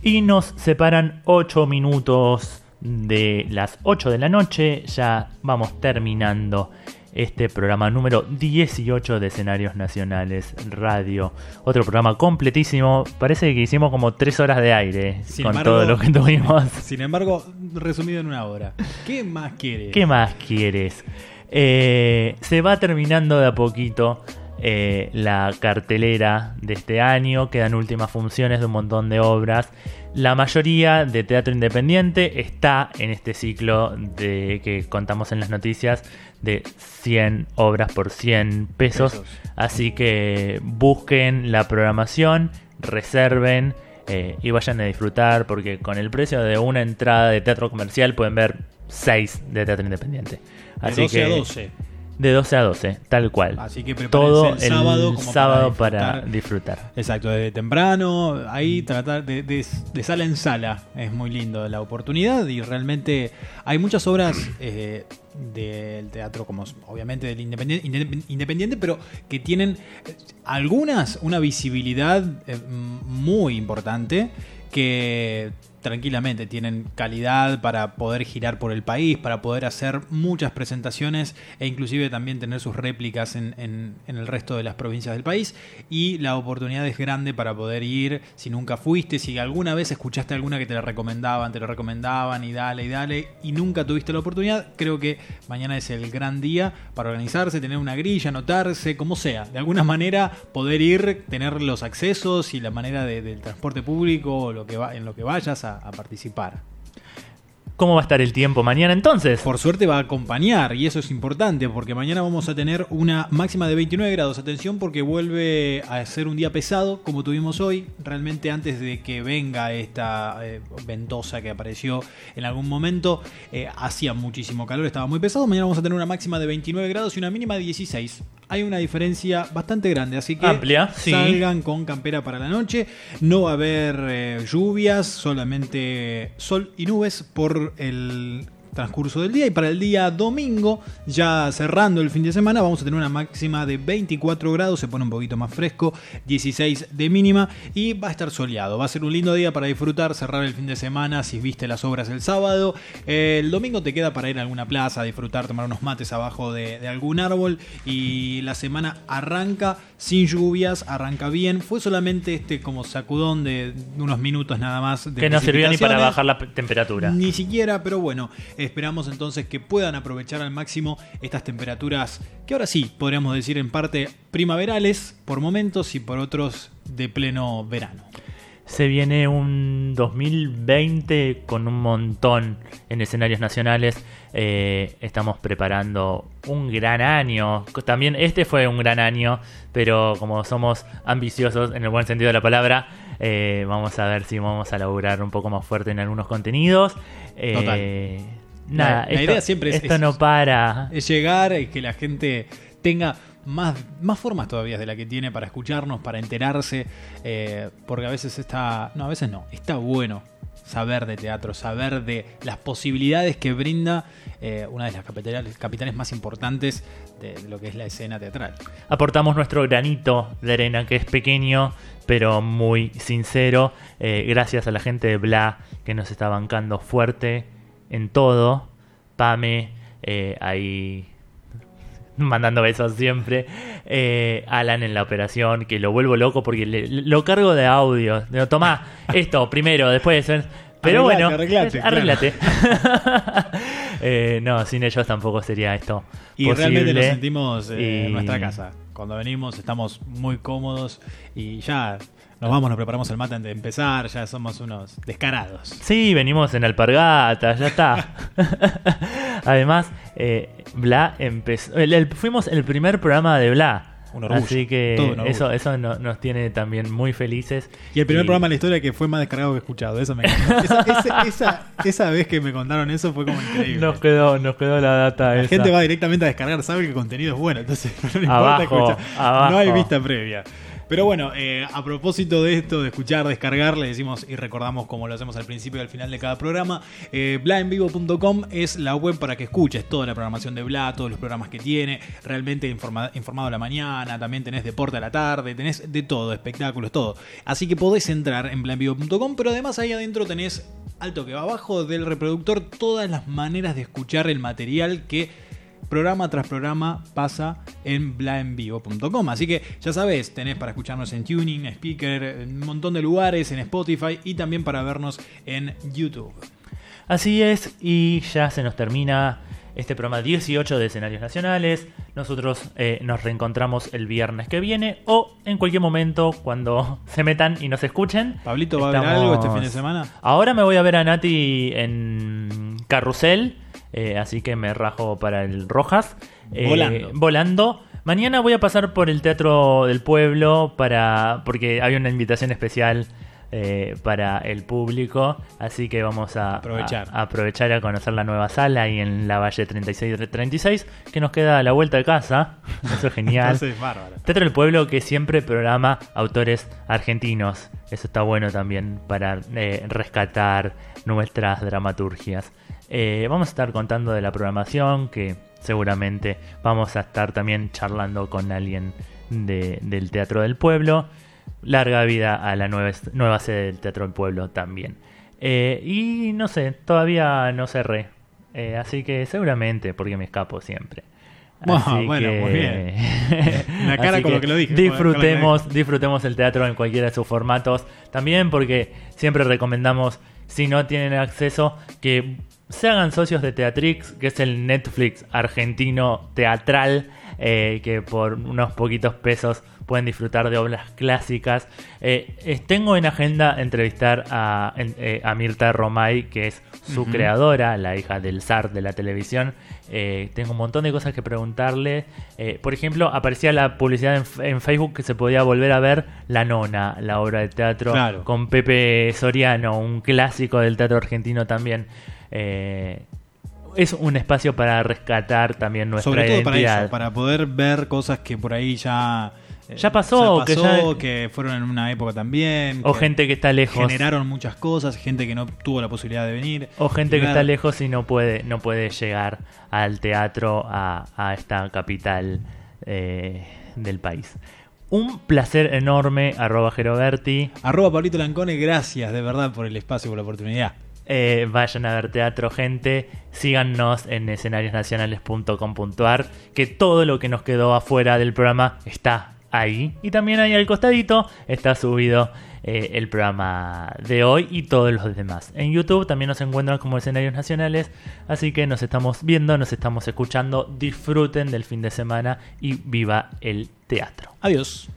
Y nos separan 8 minutos de las 8 de la noche. Ya vamos terminando este programa número 18 de Escenarios Nacionales Radio. Otro programa completísimo. Parece que hicimos como 3 horas de aire Sin con embargo- todo lo que tuvimos. Sin embargo, resumido en una hora. ¿Qué más quieres? ¿Qué más quieres? Eh, se va terminando de a poquito eh, la cartelera de este año. Quedan últimas funciones de un montón de obras. La mayoría de teatro independiente está en este ciclo de que contamos en las noticias de 100 obras por 100 pesos. Pesos. Así que busquen la programación, reserven eh, y vayan a disfrutar porque con el precio de una entrada de teatro comercial pueden ver 6 de teatro independiente. De Así 12 a que- 12. De 12 a 12, tal cual. Así que todo el sábado como para sábado para disfrutar. disfrutar. Exacto, desde temprano, ahí tratar de, de- de sala en sala. Es muy lindo la oportunidad y realmente hay muchas obras eh, del teatro, como obviamente del independiente, independ- independiente, pero que tienen eh, algunas una visibilidad eh, muy importante que tranquilamente tienen calidad para poder girar por el país, para poder hacer muchas presentaciones e inclusive también tener sus réplicas en, en- el resto de las provincias del país. Y la oportunidad es grande para poder ir, si nunca fuiste, si alguna vez escuchaste alguna que te la recomendaban, te lo recomendaban y dale y dale y nunca tuviste la oportunidad, creo que mañana es el gran día para organizarse, tener una grilla, anotarse, como sea. De alguna manera poder ir, tener los accesos y la manera de- del transporte público o lo que va, en lo que vayas a, a participar. ¿Cómo va a estar el tiempo mañana entonces? Por suerte va a acompañar y eso es importante porque mañana vamos a tener una máxima de 29 grados. Atención porque vuelve a ser un día pesado como tuvimos hoy. Realmente antes de que venga esta eh, ventosa que apareció en algún momento eh, hacía muchísimo calor, estaba muy pesado. Mañana vamos a tener una máxima de 29 grados y una mínima de 16. Hay una diferencia bastante grande, así que Amplia, sí. salgan con campera para la noche. No va a haber eh, lluvias, solamente sol y nubes por el transcurso del día y para el día domingo, ya cerrando el fin de semana, vamos a tener una máxima de 24 grados, se pone un poquito más fresco, 16 de mínima y va a estar soleado. Va a ser un lindo día para disfrutar, cerrar el fin de semana si viste las obras el sábado. Eh, el domingo te queda para ir a alguna plaza, disfrutar, tomar unos mates abajo de, de algún árbol y la semana arranca sin lluvias, arranca bien. Fue solamente este como sacudón de unos minutos nada más. De Que no sirvió ni para bajar la temperatura. Ni siquiera, pero bueno, esperamos entonces que puedan aprovechar al máximo estas temperaturas que ahora sí podríamos decir en parte primaverales por momentos y por otros de pleno verano. Se viene un 2020 con un montón en escenarios nacionales. Eh, estamos preparando un gran año. También este fue un gran año, pero como somos ambiciosos en el buen sentido de la palabra, eh, vamos a ver si vamos a laburar un poco más fuerte en algunos contenidos. Eh, Total. Nada, la, la esto- idea siempre es, esto es- no para. es llegar y que la gente tenga más, más formas todavía de la que tiene para escucharnos, para enterarse, eh, porque a veces está, no, a veces no, está bueno saber de teatro, saber de las posibilidades que brinda eh, una de las capitales, capitales más importantes de, de lo que es la escena teatral. Aportamos nuestro granito de arena, que es pequeño, pero muy sincero. Eh, gracias a la gente de Bla que nos está bancando fuerte en todo. Pame, eh, ahí mandando besos siempre. Eh, Alan en la operación, que lo vuelvo loco porque le- lo cargo de audio. Digo, Tomá esto primero, después. Pero Arreglate, bueno, arreglate, arreglate. Eh, no, sin ellos tampoco sería esto. Y posible. realmente nos sentimos eh, en nuestra casa. Cuando venimos estamos muy cómodos y ya nos vamos, nos preparamos el mate antes de empezar, ya somos unos descarados. Sí, venimos en alpargata, ya está. Además, eh, Bla empezó. el- el- fuimos el primer programa de Bla. Un orgullo, Así que eso, eso no- nos tiene también muy felices. Y el primer programa en la historia que fue más descargado que escuchado, eso me. Esa, esa- esa- esa vez que me contaron eso fue como increíble. Nos quedó, nos quedó la data La esa. gente va directamente a descargar, sabe que el contenido es bueno, entonces no le importa Abajo, escuchar. abajo. No hay vista previa. Pero bueno, eh, a propósito de esto, de escuchar, descargar, le decimos y recordamos como lo hacemos al principio y al final de cada programa, eh, blaenvivo.com es la web para que escuches toda la programación de Bla, todos los programas que tiene, realmente informa- informado a la mañana, también tenés deporte a la tarde, tenés de todo, espectáculos, todo. Así que podés entrar en blaenvivo.com, pero además ahí adentro tenés alto que va abajo del reproductor todas las maneras de escuchar el material que programa tras programa pasa en blaenvivo.com. Así que ya sabes, tenés para escucharnos en Tuning, Speaker, en un montón de lugares, en Spotify y también para vernos en YouTube. Así es, y ya se nos termina este programa 18 de escenarios nacionales. Nosotros eh, nos reencontramos el viernes que viene o en cualquier momento cuando se metan y nos escuchen. Pablito, ¿va a haber algo este fin de semana? Ahora me voy a ver a Nati en Carrusel, eh, así que me rajo para el Rojas. eh, Volando. volando. Mañana voy a pasar por el Teatro del Pueblo para porque hay una invitación especial eh, para el público, así que vamos a Aprovechar. a, a aprovechar a conocer la nueva sala ahí en la Valle 3636, que nos queda a la vuelta de casa. Eso es genial. Entonces, bárbaro. Teatro del Pueblo que siempre programa autores argentinos. Eso está bueno también para eh, rescatar nuestras dramaturgias. Eh, vamos a estar contando de la programación que seguramente vamos a estar también charlando con alguien de- del Teatro del Pueblo. Larga vida a la nueva, nueva sede del Teatro del Pueblo también. Eh, y no sé, todavía no cerré. Eh, así que seguramente, porque me escapo siempre. Ah, Así bueno, que- muy bien. Una cara con lo que lo dije, Disfrutemos, disfrutemos el teatro en cualquiera de sus formatos. También porque siempre recomendamos, si no tienen acceso, que se hagan socios de Teatrix, que es el Netflix argentino teatral, eh, que por unos poquitos pesos pueden disfrutar de obras clásicas. Eh, tengo en agenda entrevistar a, eh, a Mirta Romay, que es su creadora, la hija del zar de la televisión. Eh, tengo un montón de cosas que preguntarle. Por ejemplo, aparecía la publicidad en, Facebook que se podía volver a ver La Nona, la obra de teatro Claro. con Pepe Soriano, un clásico del teatro argentino también. Eh, es un espacio para rescatar también nuestra Sobre todo para identidad. eso, para poder ver cosas que por ahí ya. eh, Ya pasó, que ya- que fueron en una época también. O gente que está lejos. Generaron muchas cosas, gente que no tuvo la posibilidad de venir. O gente que está lejos y no puede, no puede llegar al teatro, a, a esta capital eh, del país. Un placer enorme, arroba Geroberti. Arroba Pablito Lancone, gracias de verdad por el espacio y por la oportunidad. Eh, vayan a ver teatro, gente. Síganos en escenariosnacionales.com.ar. Que todo lo que nos quedó afuera del programa está ahí. Y también ahí al costadito está subido eh, el programa de hoy y todos los demás. En YouTube también nos encuentran como escenarios nacionales. Así que nos estamos viendo, nos estamos escuchando. Disfruten del fin de semana y viva el teatro. Adiós.